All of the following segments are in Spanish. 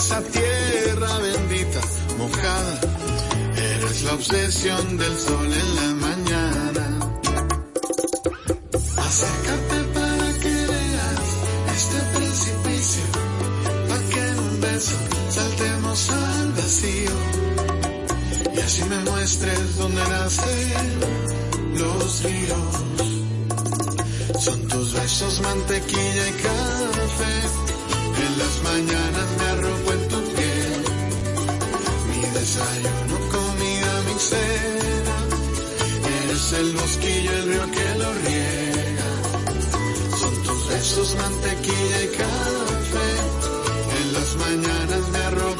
esa tierra bendita, mojada. Eres la obsesión del sol en la mañana. Acércate para que veas este precipicio, para que en un beso saltemos al vacío. Y así me muestres dónde nacen los ríos. Son tus besos, mantequilla y café. En las mañanas me arropo desayuno, comida, mi cena. Eres el bosquillo, el río que lo riega. Son tus besos, mantequilla y café. En las mañanas me arropo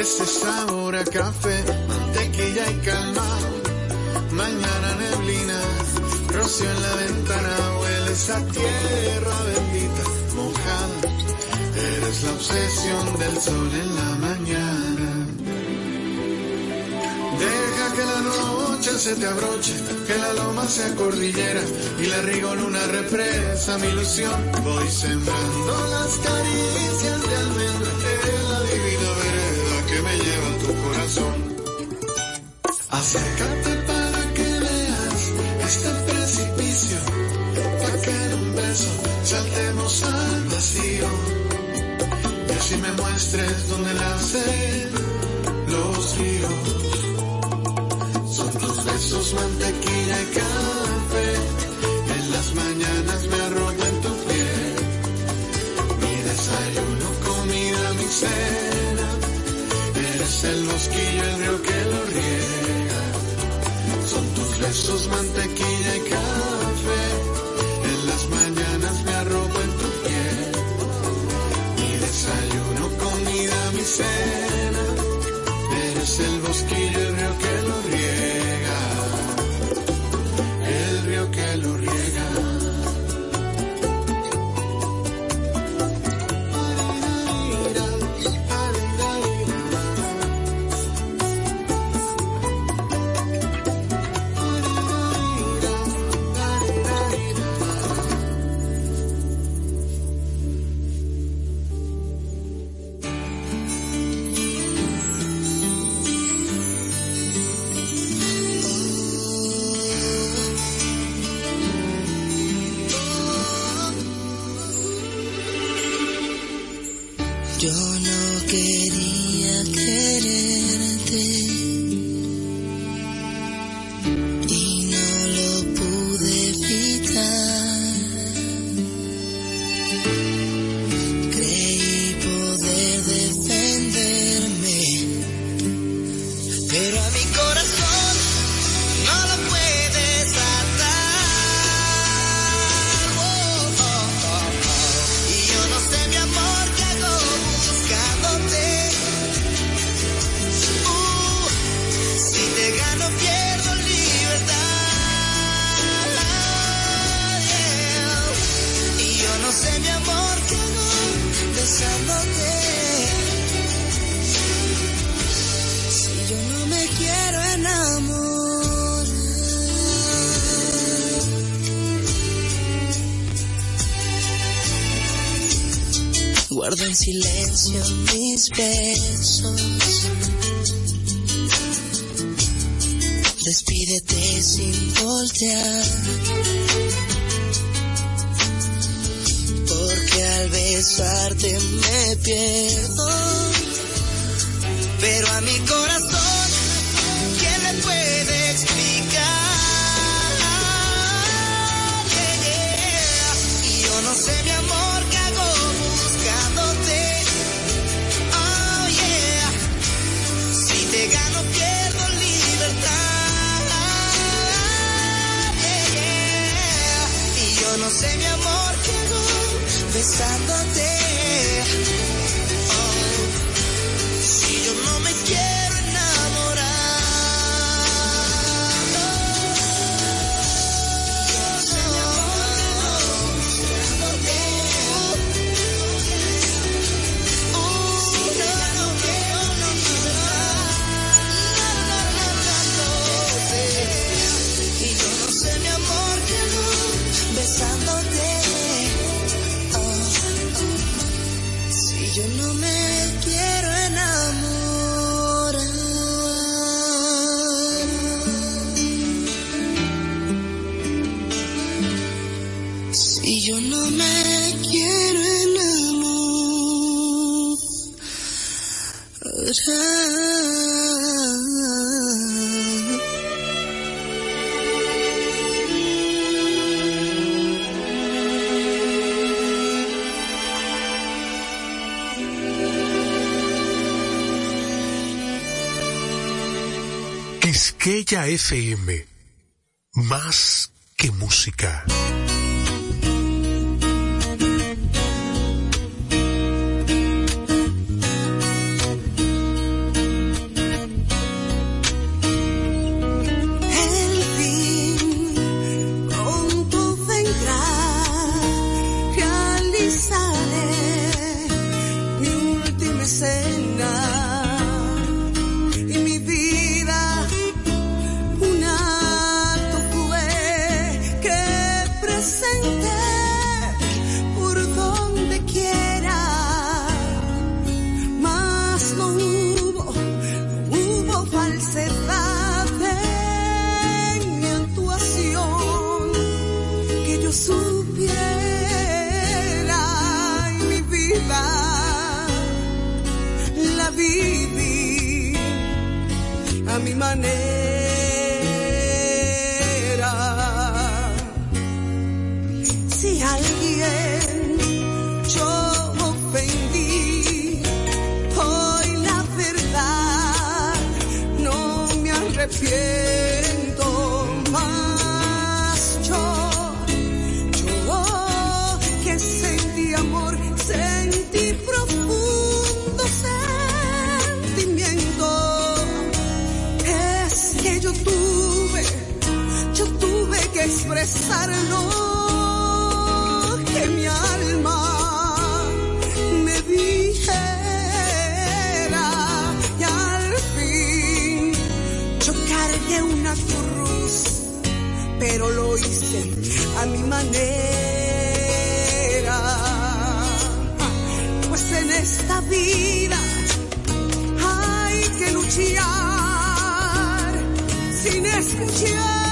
Ese sabor a café, mantequilla y calma, mañana neblina, rocío en la ventana, huele esa tierra bendita, mojada. Eres la obsesión del sol en la mañana. Deja que la noche se te abroche, que la loma sea cordillera y la rigoluna represa mi ilusión. Voy sembrando las caricias de almendra en la Acércate para que veas este precipicio, para que en un beso saltemos al vacío. Y así me muestres dónde nacen los ríos. Son tus besos, mantequilla y café. Mantequilla Si yo no me quiero enamorar. Guardo en silencio mis besos. Despídete sin voltear. Besarte me pierdo. Pero a mi corazón, besándote. Quisqueya FM. Más que música. Sin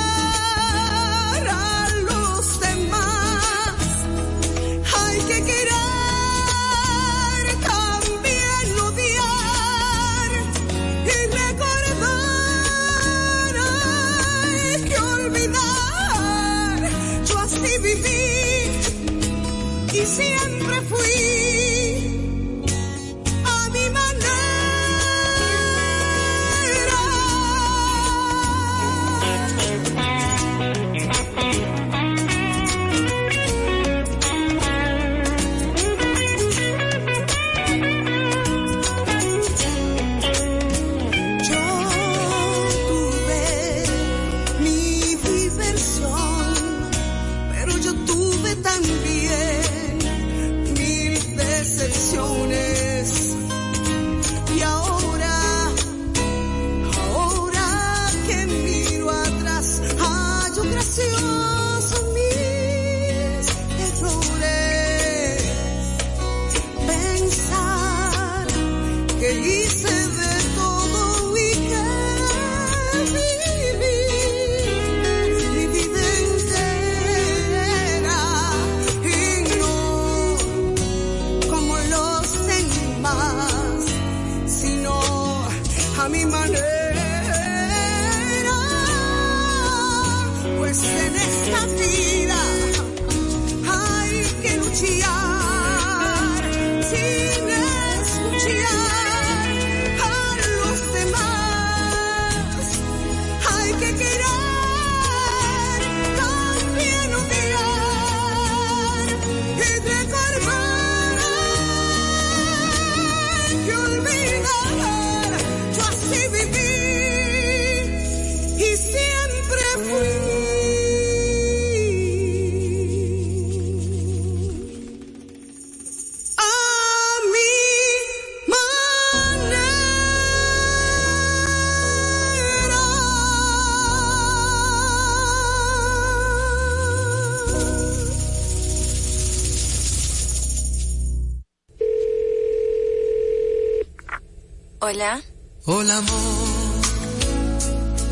Hola. Hola amor,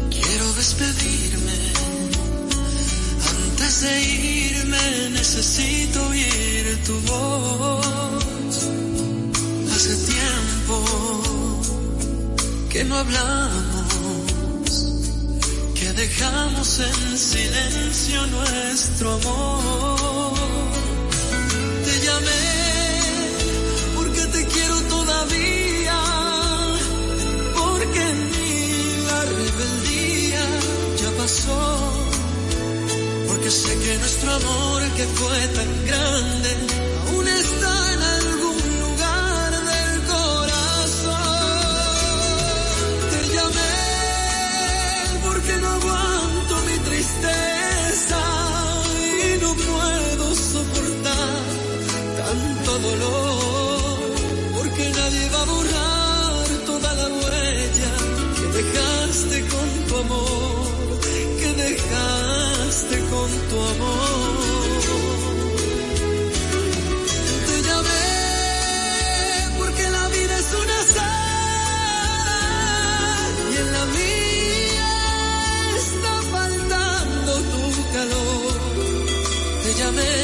quiero despedirme. Antes de irme necesito oír tu voz. Hace tiempo que no hablamos, que dejamos en silencio nuestro amor. Porque sé que nuestro amor que fue tan grande tu amor. Te llamé porque la vida es una sal y en la mía está faltando tu calor. Te llamé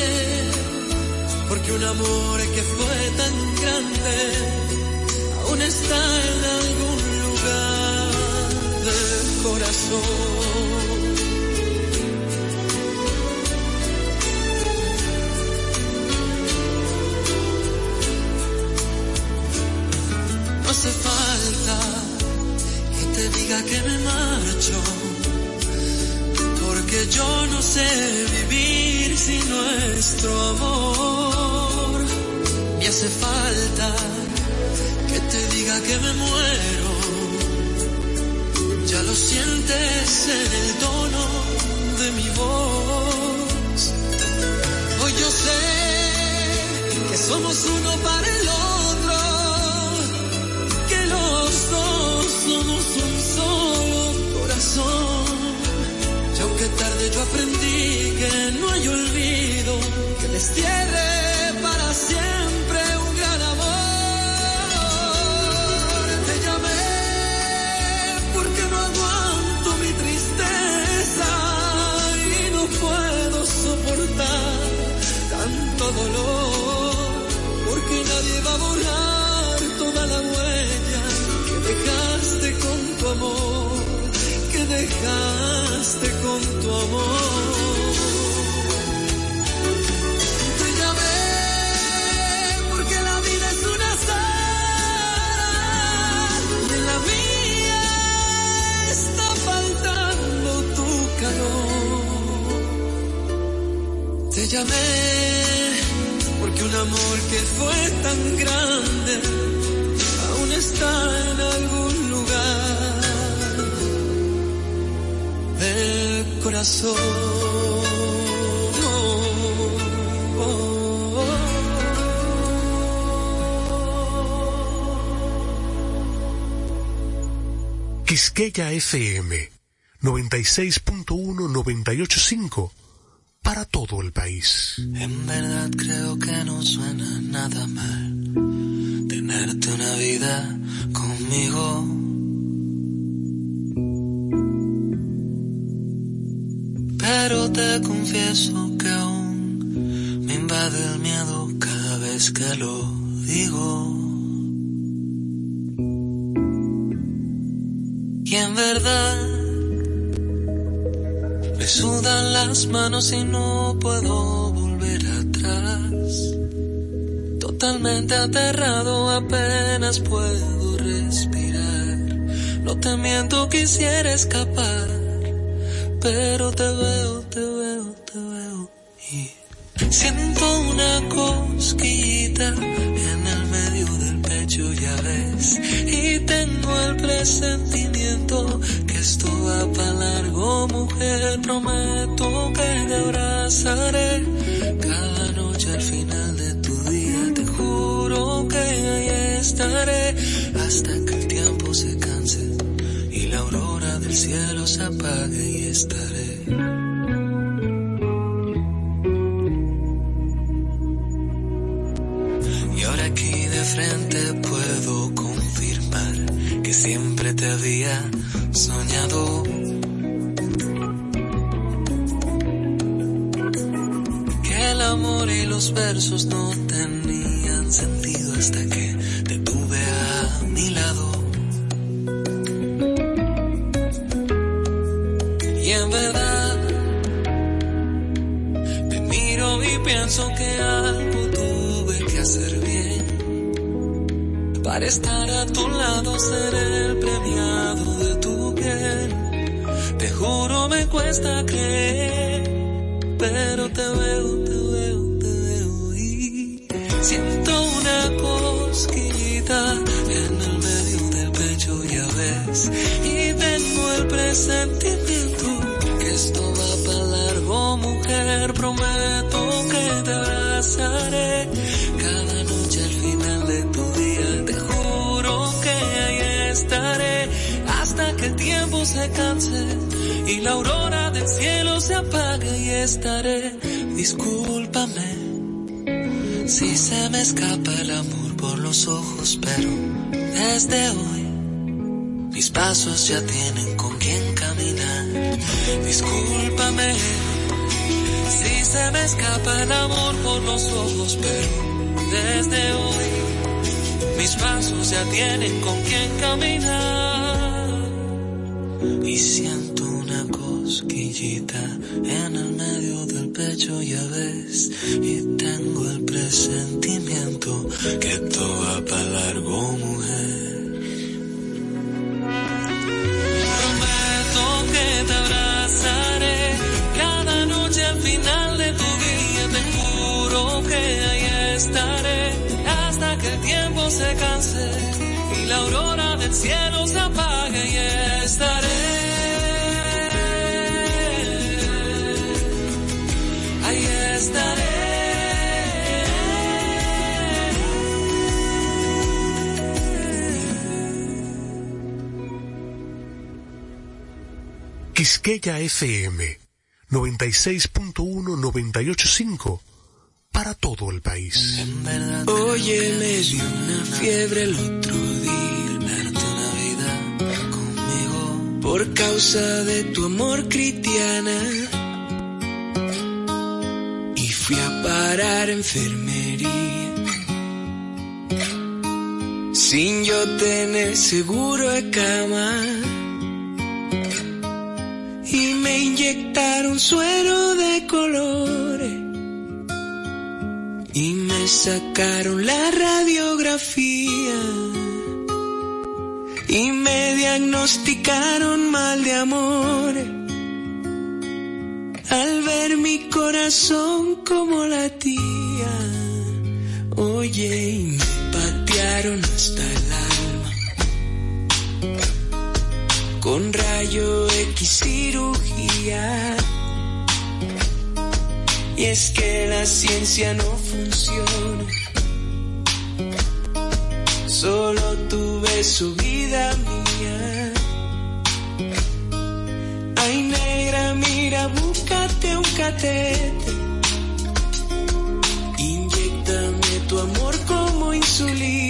porque un amor que fue tan grande aún está en algún lugar del corazón. Porque yo no sé vivir sin nuestro amor. Me hace falta que te diga que me muero, ya lo sientes en el tono de mi voz. Hoy yo sé que somos uno para el otro yo aprendí que no hay olvido que destierre para siempre un gran amor. Te llamé porque no aguanto mi tristeza y no puedo soportar tanto dolor porque nadie va a borrar toda la huella dejaste con tu amor, que dejaste con tu amor. Te llamé porque la vida es una sal y en la mía está faltando tu calor. Te llamé porque un amor que fue tan grande está en algún corazón. Quisqueya FM 96.1-985 para todo el país. En verdad creo que no suena nada mal tenerte una vida conmigo. Pero te confieso que aún me invade el miedo cada vez que lo digo. Y en verdad me sudan las manos y no puedo volver atrás totalmente aterrado, apenas puedo respirar. No te miento, quisiera escapar, pero te veo, te veo, te veo y siento una cosquillita en el medio del pecho ya ves. Y tengo el presentimiento que esto va para largo, mujer. Prometo que te abrazaré cada noche al final de tu día. Te juro que ahí estaré hasta que el tiempo se canse y la aurora del cielo se apague y estaré. frente puedo confirmar que siempre te había soñado. Que el amor y los versos no tenían sentido hasta que pero te veo, te veo, te veo y siento una cosquillita en el medio del pecho, ya ves. Y tengo el presentimiento que esto va para largo, mujer, prometo que te abrazaré el tiempo se canse y la aurora del cielo se apague y estaré. Discúlpame si se me escapa el amor por los ojos, pero desde hoy mis pasos ya tienen con quien caminar. Discúlpame si se me escapa el amor por los ojos, pero desde hoy mis pasos ya tienen con quien caminar y siento una cosquillita en el medio del pecho, ya ves, y tengo el presentimiento que todo va para largo, mujer. Prometo que te abrazaré cada noche al final de tu día, te juro que ahí estaré hasta que el tiempo se canse y la aurora del cielo se apague Quisqueya FM 96.1-985 para todo el país. Oye, me dio una fiebre el otro día darte una vida conmigo por causa de tu amor cristiana. Y fui a parar enfermería. Sin yo tener seguro de cama y me inyectaron suero de colores. Y me sacaron la radiografía. Y me diagnosticaron mal de amor. Al ver mi corazón como la tía oye y me patearon hasta el con rayo X cirugía. Y es que la ciencia no funciona. Solo tuve su vida mía. Ay negra, mira, búscate un catete. Inyectame tu amor como insulina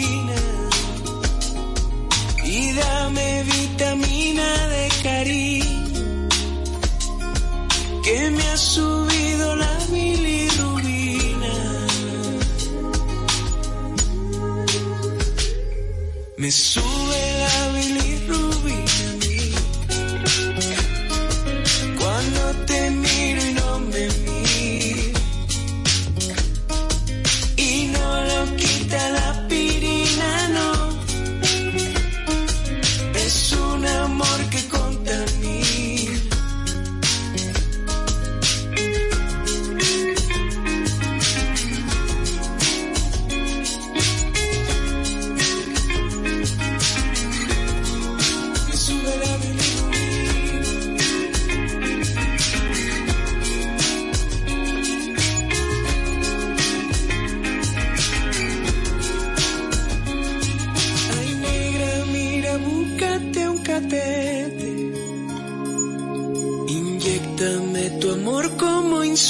subido la bilirrubina. Me sube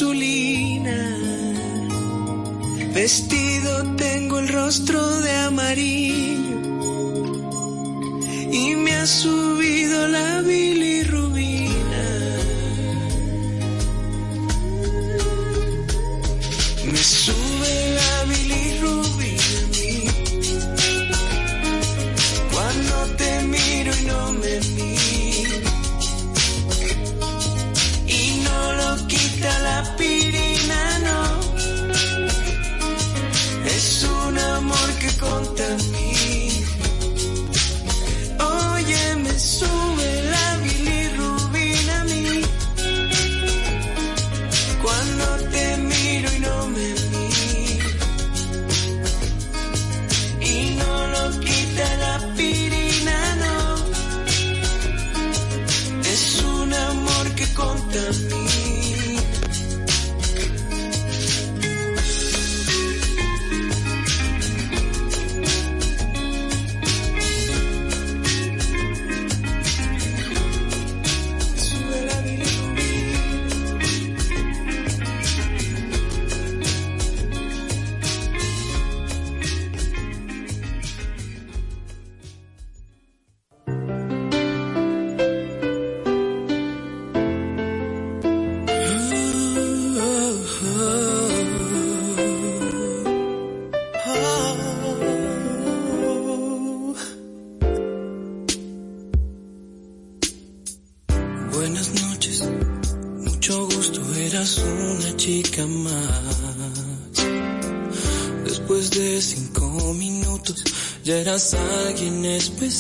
insulina. Vestido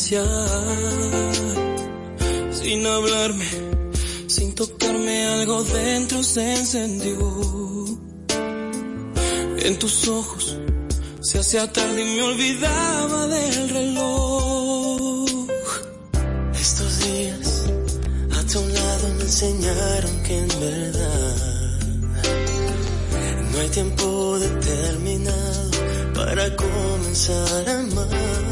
Sin hablarme, sin tocarme, algo dentro se encendió. En tus ojos se hacía tarde y me olvidaba del reloj. Estos días a tu lado me enseñaron que en verdad no hay tiempo determinado para comenzar a amar.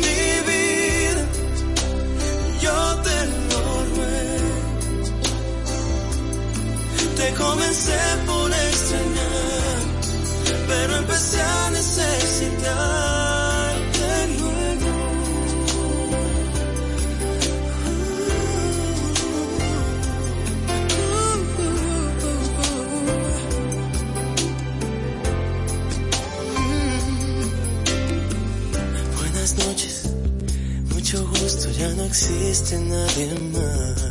Te comencé por extrañar, pero empecé a necesitarte luego. Buenas noches, mucho gusto, ya no existe nadie más.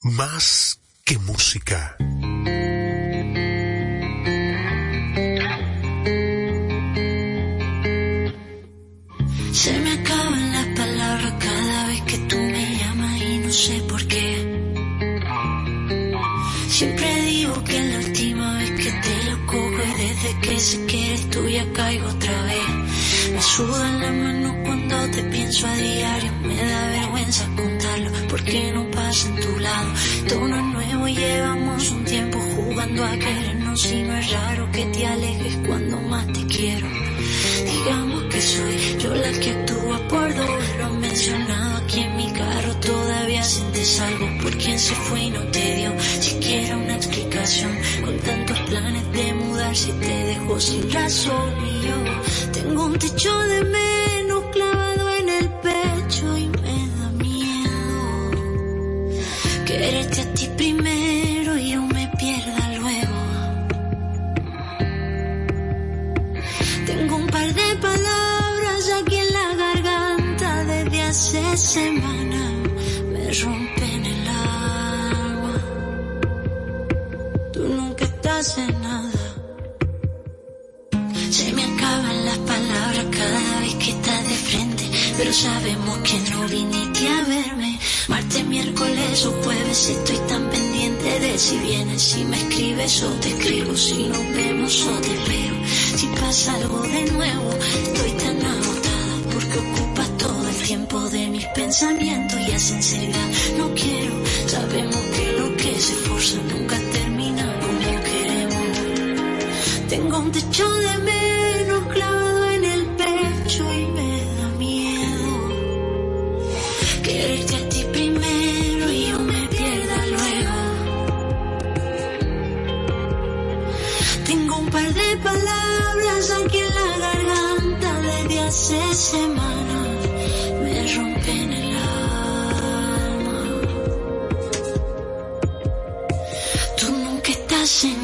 Más que música. Cuando te pienso a diario, me da vergüenza contarlo porque no pasa en tu lado. Todo no es nuevo llevamos un tiempo jugando a querernos y no es raro que te alejes cuando más te quiero. Digamos que soy yo la que actúa por lo mencionado aquí en mi carro, todavía sientes algo por quien se fue y no te dio siquiera una explicación, con tantos planes de mudar si te dejo sin razón y yo tengo un techo de menos primero y yo me pierda luego. Tengo un par de palabras aquí en la garganta desde hace semanas. Me rompen el alma. Tú nunca estás en nada. Se me acaban las palabras cada vez que estás de frente. Pero sabemos que no viniste a verme. Martes, miércoles o jueves estoy tan pendiente de si vienes, si me escribes o te escribo, si nos vemos o te veo. Si pasa algo de nuevo, estoy tan agotada porque ocupas todo el tiempo de mis pensamientos y a sinceridad no quiero. Sabemos que lo que se forza nunca termina como queremos. Tengo un techo de menos nunca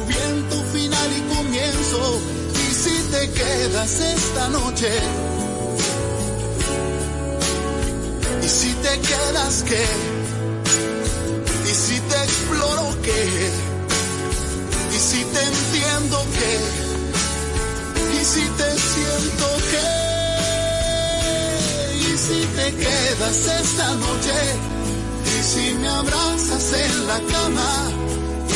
y comienzo. Y si te quedas esta noche, y si te quedas qué, y si te exploro qué, y si te entiendo qué, y si te siento qué y si te quedas esta noche, y si me abrazas en la cama,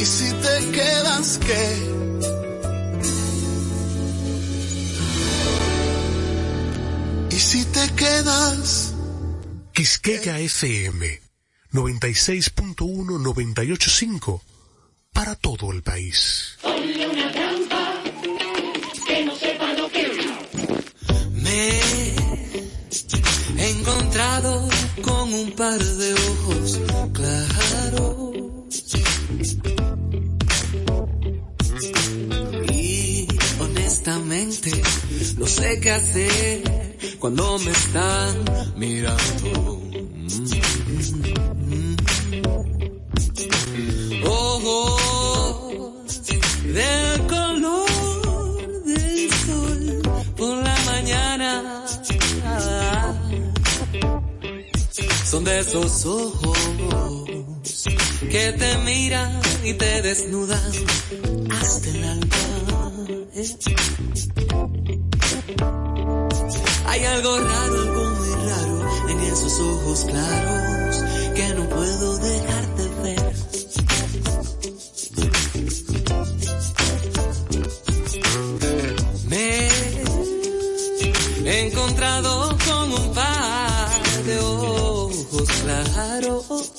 ¿Y si te quedas qué? ¿Y si te quedas? Quisqueya FM 96.1 985 para todo el país. una trampa que no sepa lo que me he encontrado con un par de ojos claros. No sé qué hacer cuando me están mirando. Ojos del color del sol por la mañana. Son de esos ojos que te miran y te desnudan hasta el alma. Hay algo raro, algo muy raro en esos ojos claros que no puedo dejar de ver. Me he encontrado con un par de ojos claros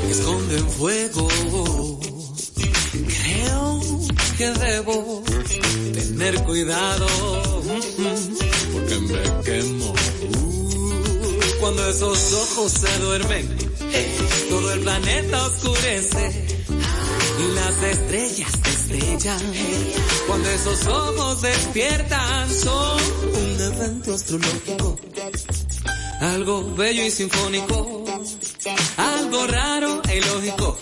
que esconden fuego. Que debo tener cuidado porque me quemo. Uh, cuando esos ojos se duermen, todo el planeta oscurece y las estrellas destellan. Cuando esos ojos despiertan, son un evento astrológico, algo bello y sinfónico, algo raro e ilógico,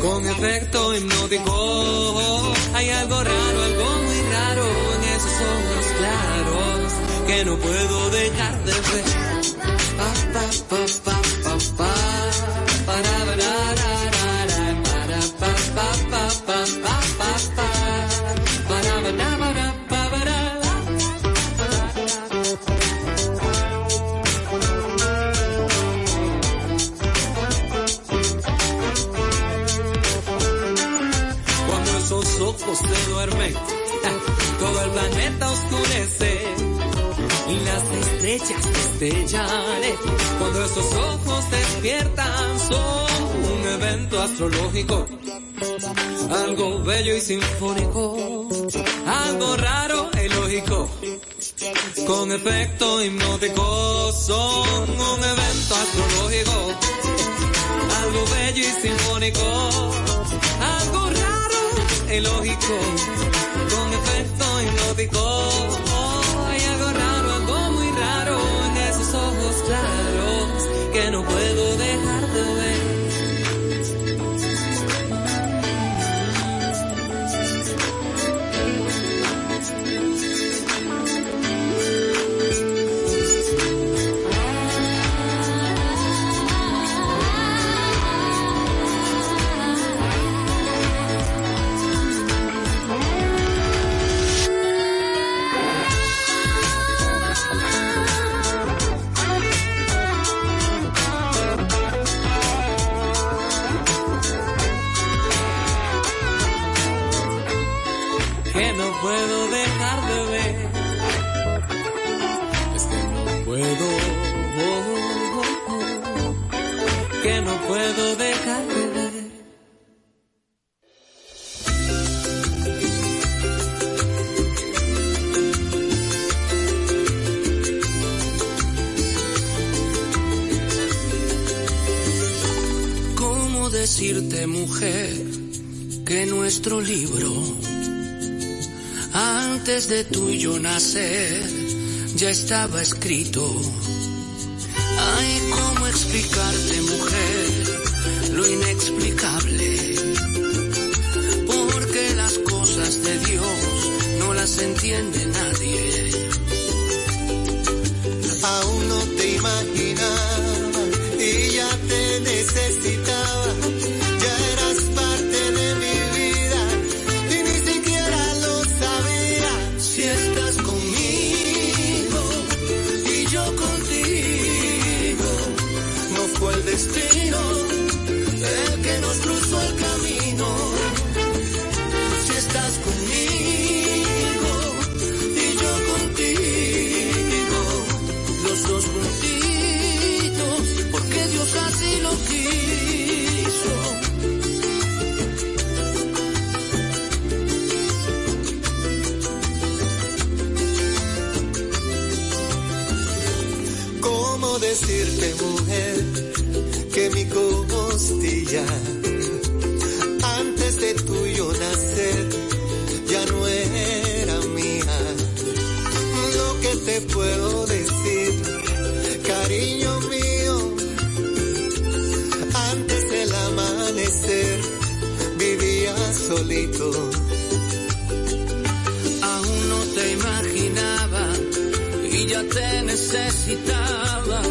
con efecto hipnótico. Hay algo raro, algo muy raro en esos ojos claros que no puedo dejar astrológico, algo bello y sinfónico, algo raro e ilógico, con efecto hipnótico, son un evento astrológico, algo bello y sinfónico, algo raro e ilógico, con efecto hipnótico. Hay algo raro, algo muy raro en esos ojos claros decirte, mujer, que nuestro libro, antes de tú nacer, ya estaba escrito. Ay, ¿cómo explicarte, mujer, lo inexplicable? Porque las cosas de Dios no las entiende nadie. Aún no te imaginaba y ya te necesitaba.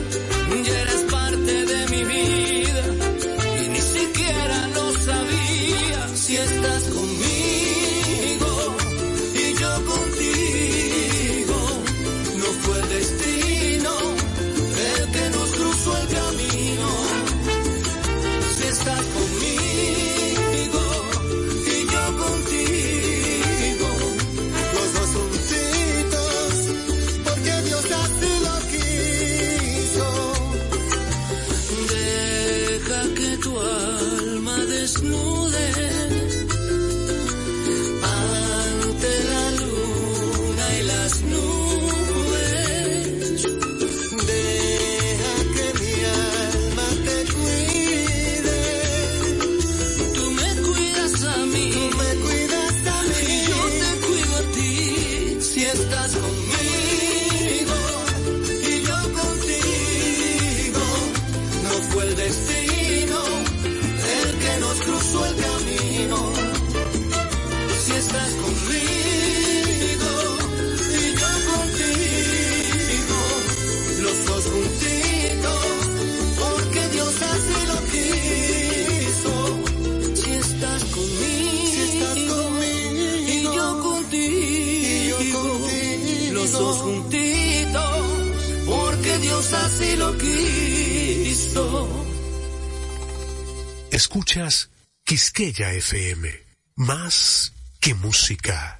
Escuchas Quisqueya FM, más que música.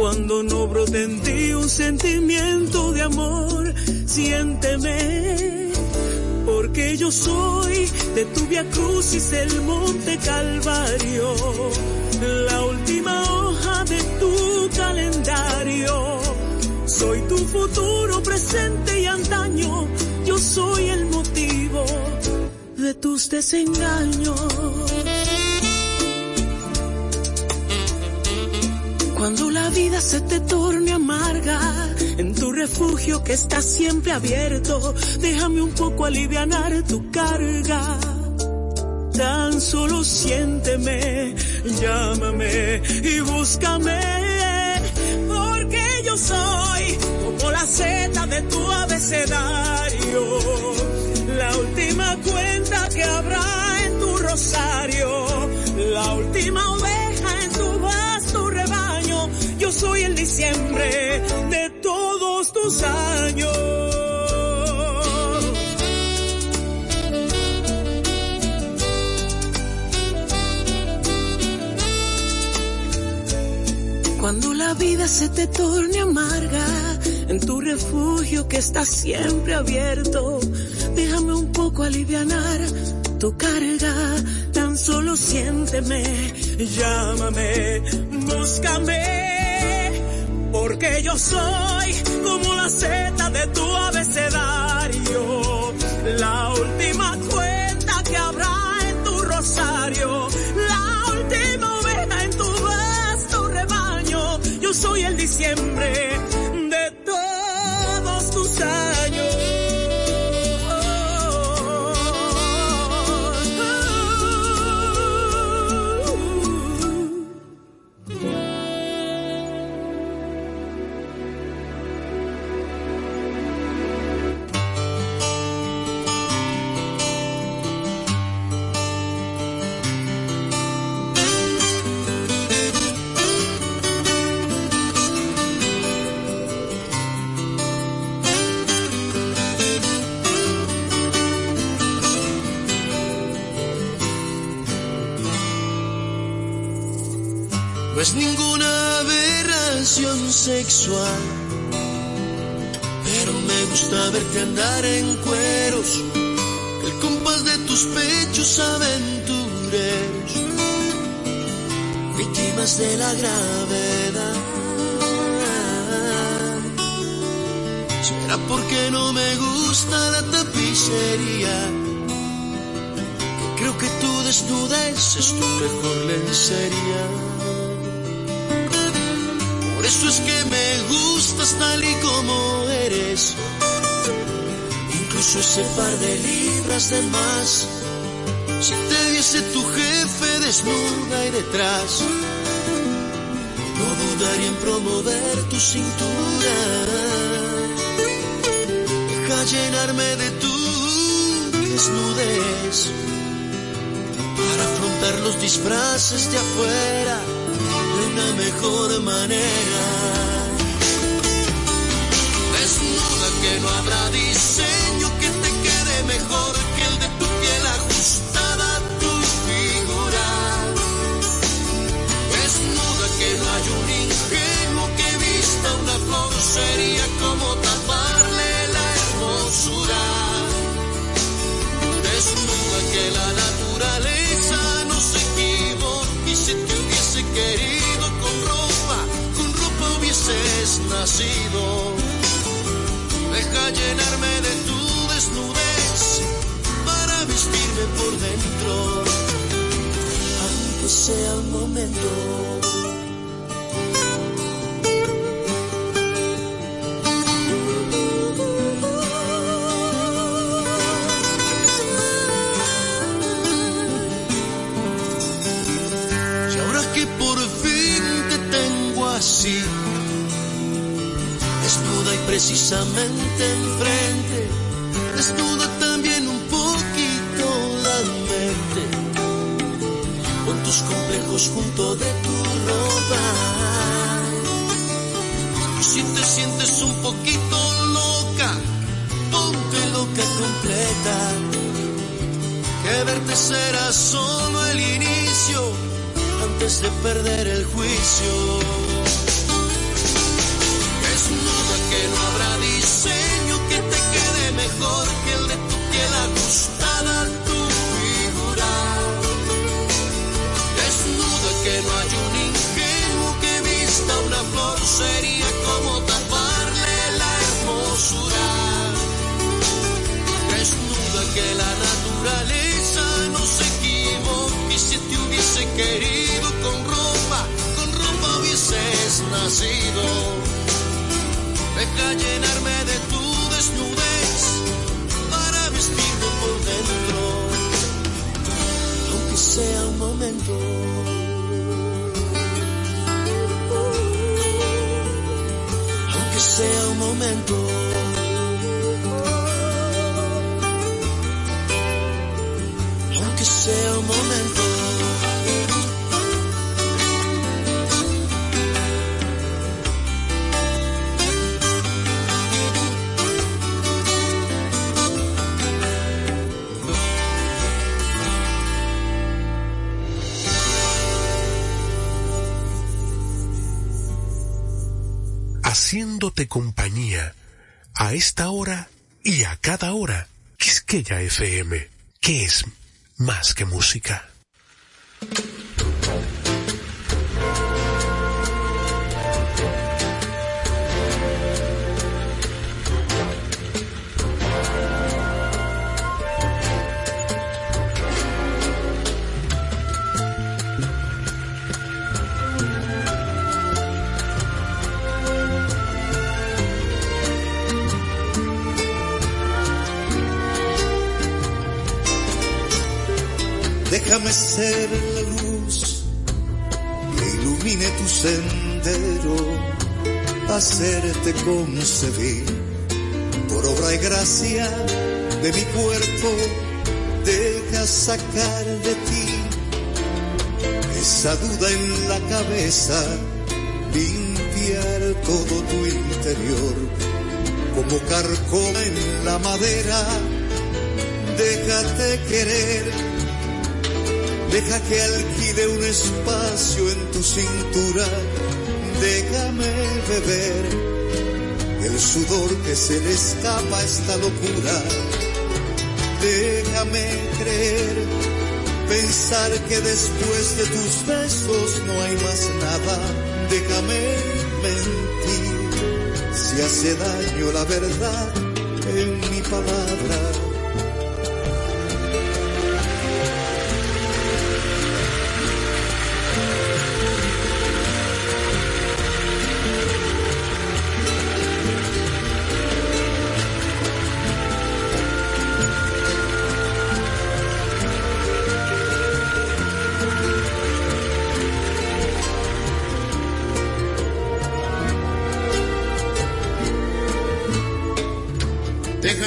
cuando no brote en ti un sentimiento de amor, siénteme, porque yo soy de tu via crucis el monte Calvario, la última hoja de tu calendario. Soy tu futuro, presente y antaño, yo soy el motivo de tus desengaños. Cuando la vida se te torne amarga, en tu refugio que está siempre abierto, déjame un poco aliviar tu carga. Tan solo siénteme, llámame y búscame, porque yo soy como la seta de tu abecedario, la última cuenta que habrá en tu rosario, la última vez soy el diciembre de todos tus años. Cuando la vida se te torne amarga, en tu refugio que está siempre abierto, déjame un poco alivianar tu carga, tan solo siénteme, llámame, búscame, porque yo soy como la seta de tu abecedario, la última cuenta que habrá en tu rosario, la última oveja en tu vasto rebaño, yo soy el diciembre de todos tus años. Sexual, pero me gusta verte andar en cueros, el compás de tus pechos aventureros, víctimas de la gravedad. Será porque no me gusta la tapicería. Creo que tu desnudez es tu mejor lencería. Eso es que me gustas tal y como eres. Incluso ese par de libras de más. Si te viese tu jefe desnuda y detrás, no dudaría en promover tu cintura. Deja llenarme de tu desnudez para afrontar los disfraces de afuera una mejor manera. Desnuda que no habrá diseño que te quede mejor que el de tu piel ajustada a tu figura. Desnuda que no hay un ingenuo que vista una flor sería Deja llenarme de tu desnudez para vestirme por dentro, aunque sea un momento. Enfrente, desnuda también un poquito la mente, con tus complejos junto de tu ropa. Y si te sientes un poquito loca, ponte loca completa que verte será solo el inicio antes de perder el juicio. Deja llenarme de tu desnudez para vestirme por dentro, momento. Aunque sea un momento. Aunque haciéndote compañía a esta hora y a cada hora. Quisqueya FM, que es más que música. Déjame ser la luz que ilumine tu sendero, hacerte concebir por obra y gracia de mi cuerpo. Deja sacar de ti esa duda en la cabeza, limpiar todo tu interior como carcoma en la madera. Déjate querer Deja que alquile un espacio en tu cintura. Déjame beber el sudor que se le escapa a esta locura. Déjame creer, pensar que después de tus besos no hay más nada. Déjame mentir si hace daño la verdad en mi palabra.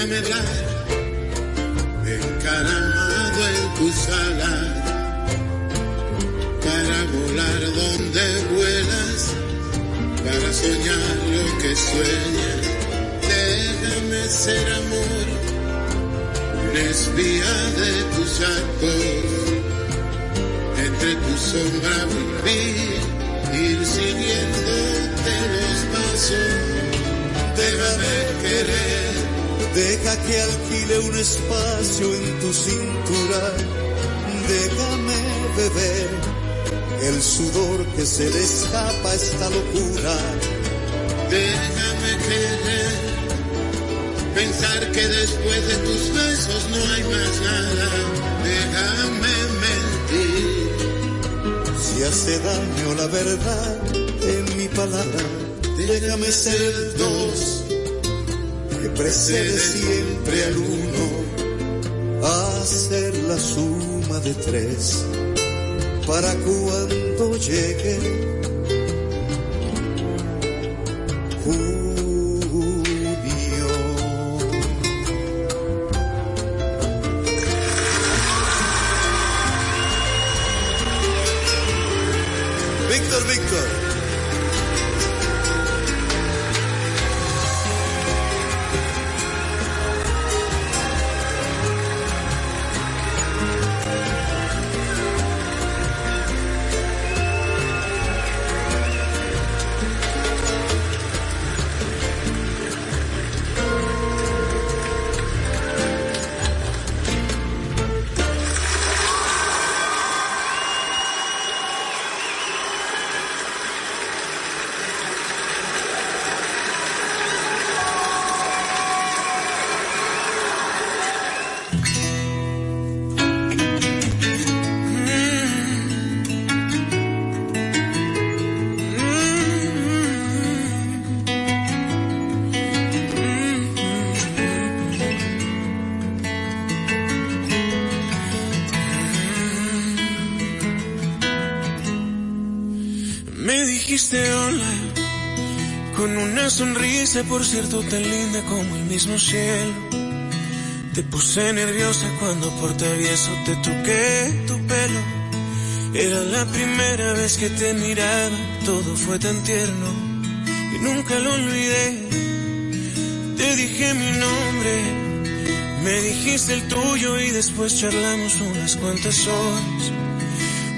Déjame dar, encaramado en tus alas, para volar donde vuelas, para soñar lo que sueñas. Déjame ser amor, un espía de tus actos, entre tu sombra vivir, ir siguiéndote los pasos. Déjame querer Deja que alquile un espacio en tu cintura. Déjame beber el sudor que se le escapa esta locura. Déjame querer, pensar que después de tus besos no hay más nada. Déjame mentir. Si hace daño la verdad en mi palabra, déjame ser dos precede siempre al uno a ser la suma de tres para cuando llegue sonrisa, por cierto, tan linda como el mismo cielo. Te puse nerviosa cuando por travieso te toqué tu pelo. Era la primera vez que te miraba, todo fue tan tierno y nunca lo olvidé. Te dije mi nombre, me dijiste el tuyo y después charlamos unas cuantas horas.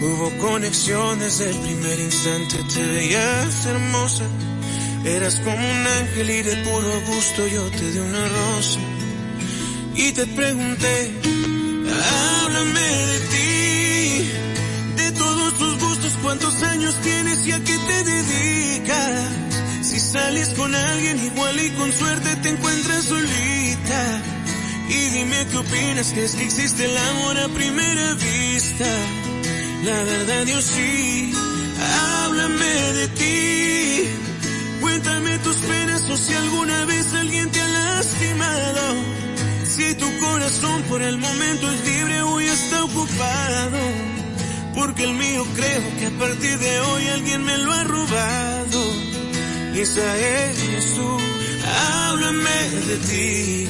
Hubo conexión desde el primer instante, te veías hermosa. Eras como un ángel y de puro gusto yo te di una rosa. Y te pregunté, háblame de ti, de todos tus gustos, cuántos años tienes y a qué te dedicas. Si sales con alguien igual y con suerte te encuentras solita. Y dime qué opinas, crees que existe el amor a primera vista. La verdad yo sí, háblame de ti. Tus penas o si alguna vez alguien te ha lastimado. Si tu corazón por el momento es libre hoy está ocupado. Porque el mío creo que a partir de hoy alguien me lo ha robado. Y esa eres tú, háblame de ti.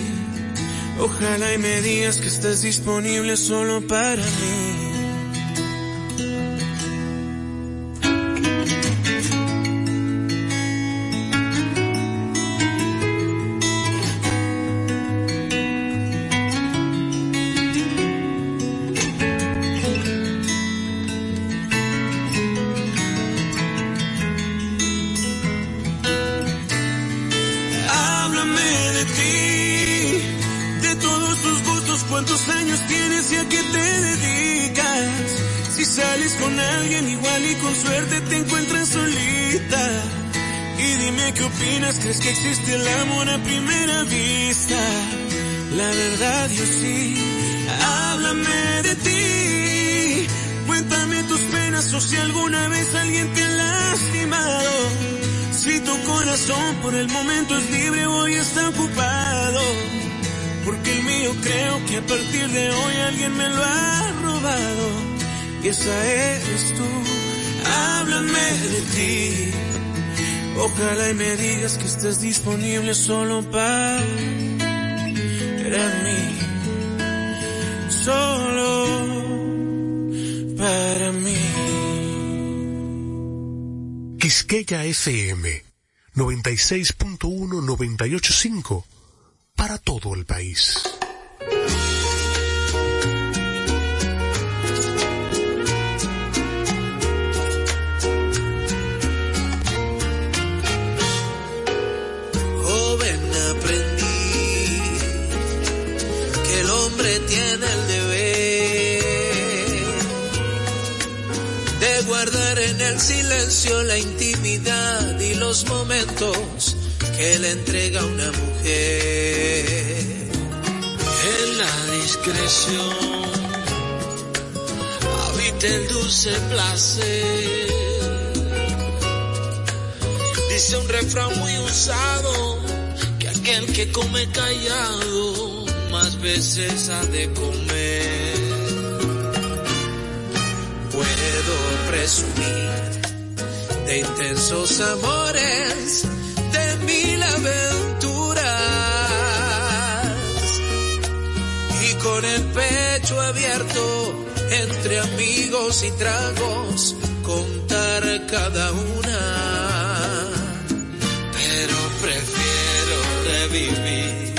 Ojalá y me digas que estás disponible solo para mí. ¿Crees que existe el amor a primera vista? La verdad yo sí, háblame de ti. Cuéntame tus penas o si alguna vez alguien te ha lastimado. Si tu corazón por el momento es libre, hoy está ocupado. Porque el mío creo que a partir de hoy alguien me lo ha robado. Y esa eres tú, háblame de ti. Ojalá y me digas que estás disponible solo para mí. Solo para mí. Quisqueya FM 96.1 para todo el país. El silencio la intimidad y los momentos que le entrega una mujer. En la discreción habita el dulce placer. Dice un refrán muy usado que aquel que come callado más veces ha de comer. Puedo presumir de intensos amores, de mil aventuras y con el pecho abierto entre amigos y tragos contar cada una. Pero prefiero revivir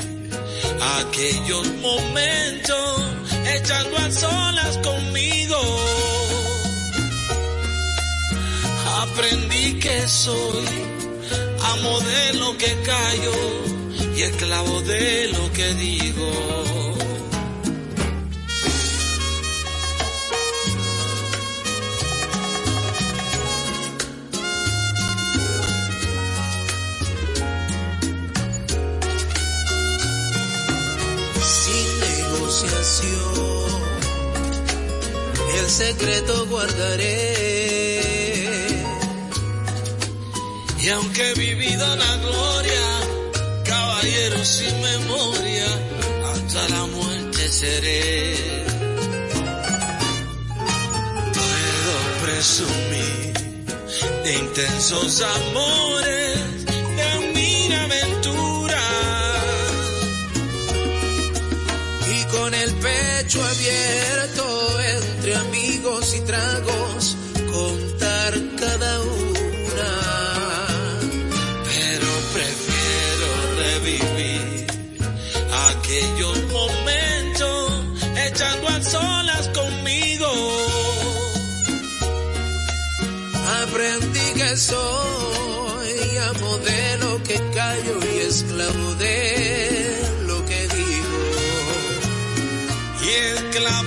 aquellos momentos echando a solas conmigo. Soy amo de lo que callo y esclavo de lo que digo. el secreto guardaré. Y aunque he vivido la gloria, caballero sin memoria, hasta la muerte seré. Puedo presumir de intensos amores, soy amo de lo que callo y esclavo de lo que digo. Y esclavo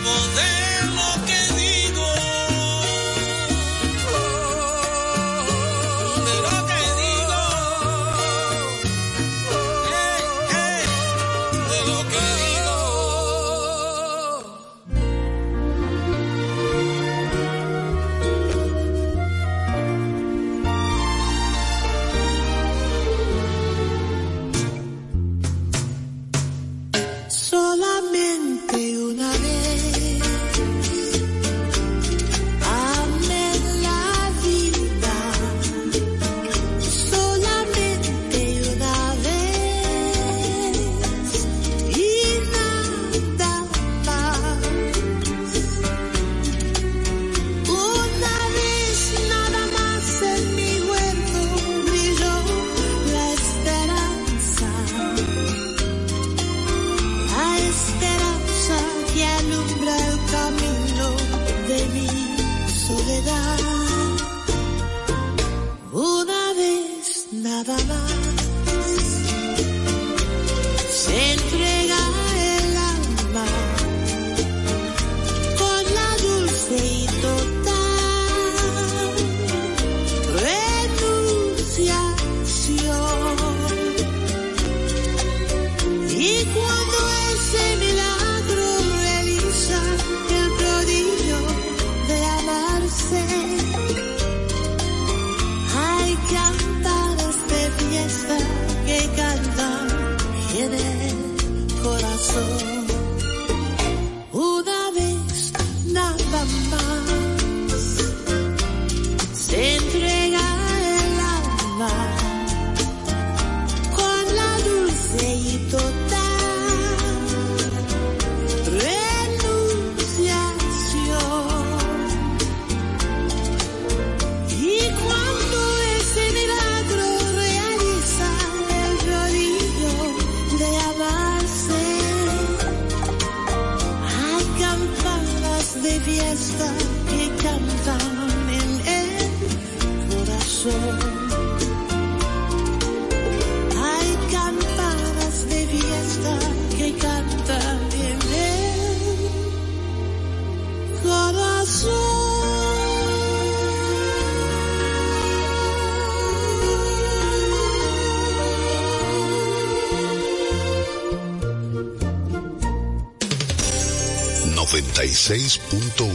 96.1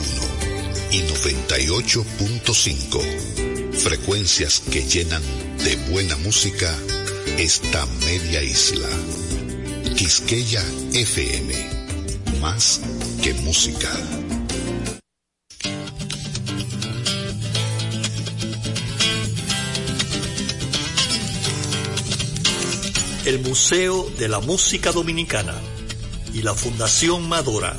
y 98.5. Frecuencias que llenan de buena música esta media isla. Quisqueya FM. Más que música. El Museo de la Música Dominicana y la Fundación Madora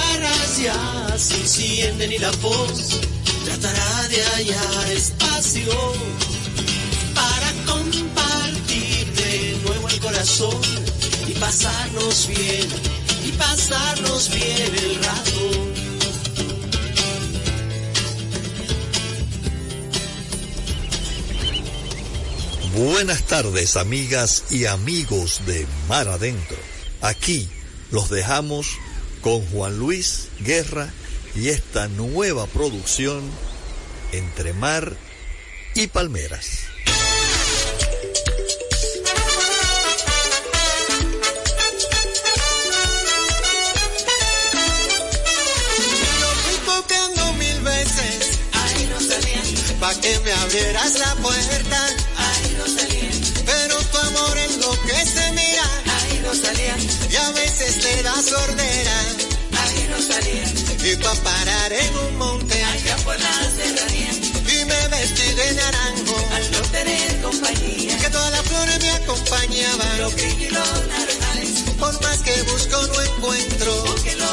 ya se encienden y la voz tratará de hallar espacio para compartir de nuevo el corazón y pasarnos bien, y pasarnos bien el rato. Buenas tardes amigas y amigos de Mar Adentro. Aquí los dejamos con Juan Luis Guerra y esta nueva producción entre mar y palmeras. Pa' que me abrieras la puerta, ahí no salía, y a veces le da sordera, ahí no salía, y pa' parar en un monte, allá por la serranía, y me vestí de naranjo, al no tener compañía, que todas las flores me acompañaban, los y naranjales, por más que busco no encuentro, porque lo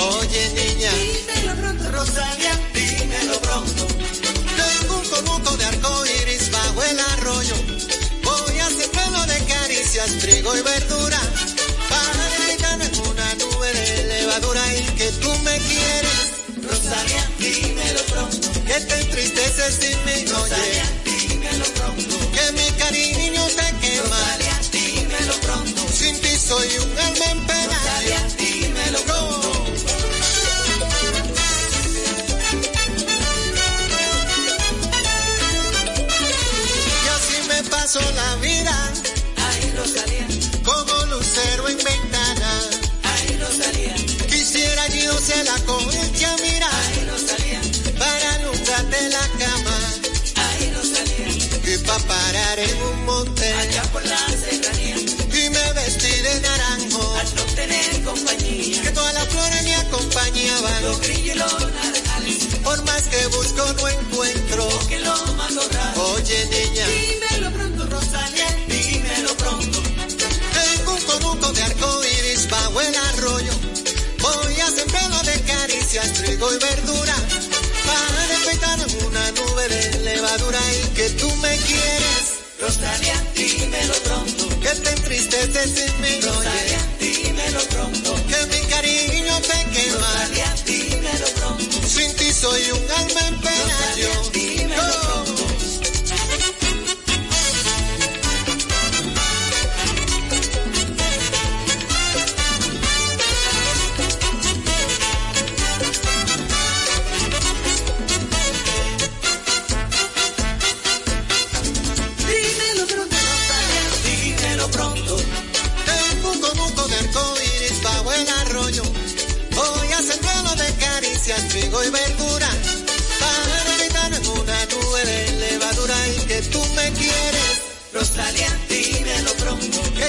Oye niña, dímelo pronto, Rosalia, dímelo pronto. Tengo un conuco de arco iris bajo el arroyo. Voy a hacer pelo de caricias, trigo y verdura. Levadura y que tú me quieres. Rosalia, dímelo pronto. Que te entristeces sin mí, Rosalia, dímelo pronto. Que mi cariño te quema. Rosalia, dímelo pronto. Sin ti soy un alma en pena. Rosalia, dímelo pronto. Y así me paso la naranjales. Por más que busco no encuentro. Que lo mando raro. Oye niña. Dímelo pronto, Rosalia. Dímelo pronto. Tengo un conuco de arco iris bajo el arroyo. Voy a sembrarlo de caricias, trigo y verdura. Para despertar en una nube de levadura y que tú me quieres. Rosalia, dímelo pronto. Que te entristeces sin mí, Rosalia, dímelo pronto. Que mi cariño te soy un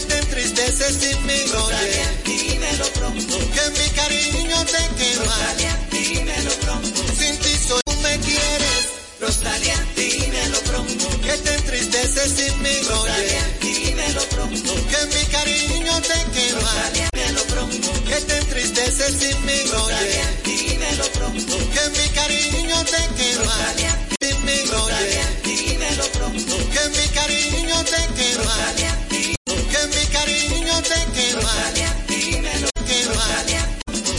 que te entristeces sin mi gloria. dímelo pronto. Que mi cariño te quema. Rosalía, dímelo pronto. Sin ti soy, tú me quieres. Rosalía, dímelo pronto. Que te entristeces sin mi gloria. Rosalía, dímelo pronto. Que mi cariño te quema. Rosalía, dímelo pronto. Que te entristeces sin mi gloria. Rosalía, dímelo pronto. Que mi cariño te quema. Rosalía,